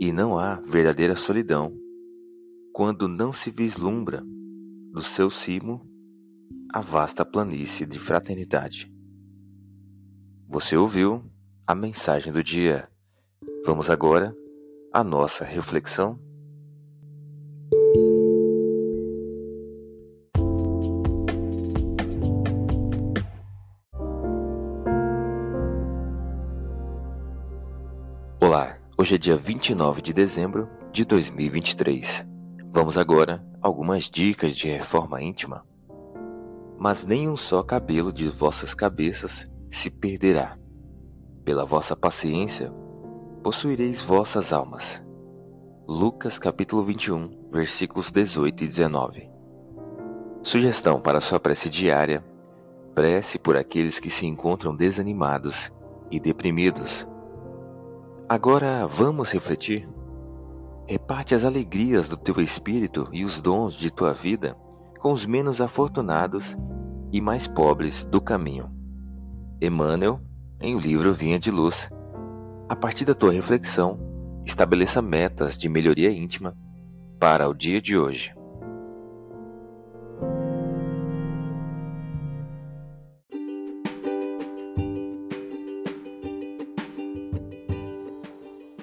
e não há verdadeira solidão quando não se vislumbra do seu cimo a vasta planície de fraternidade. Você ouviu a mensagem do dia. Vamos agora à nossa reflexão. Olá, hoje é dia 29 de dezembro de 2023. Vamos agora a algumas dicas de reforma íntima. Mas nem um só cabelo de vossas cabeças se perderá. Pela vossa paciência, possuireis vossas almas. Lucas capítulo 21, versículos 18 e 19. Sugestão para sua prece diária: prece por aqueles que se encontram desanimados e deprimidos Agora vamos refletir. Reparte as alegrias do teu espírito e os dons de tua vida com os menos afortunados e mais pobres do caminho. Emmanuel, em o livro Vinha de Luz. A partir da tua reflexão, estabeleça metas de melhoria íntima para o dia de hoje.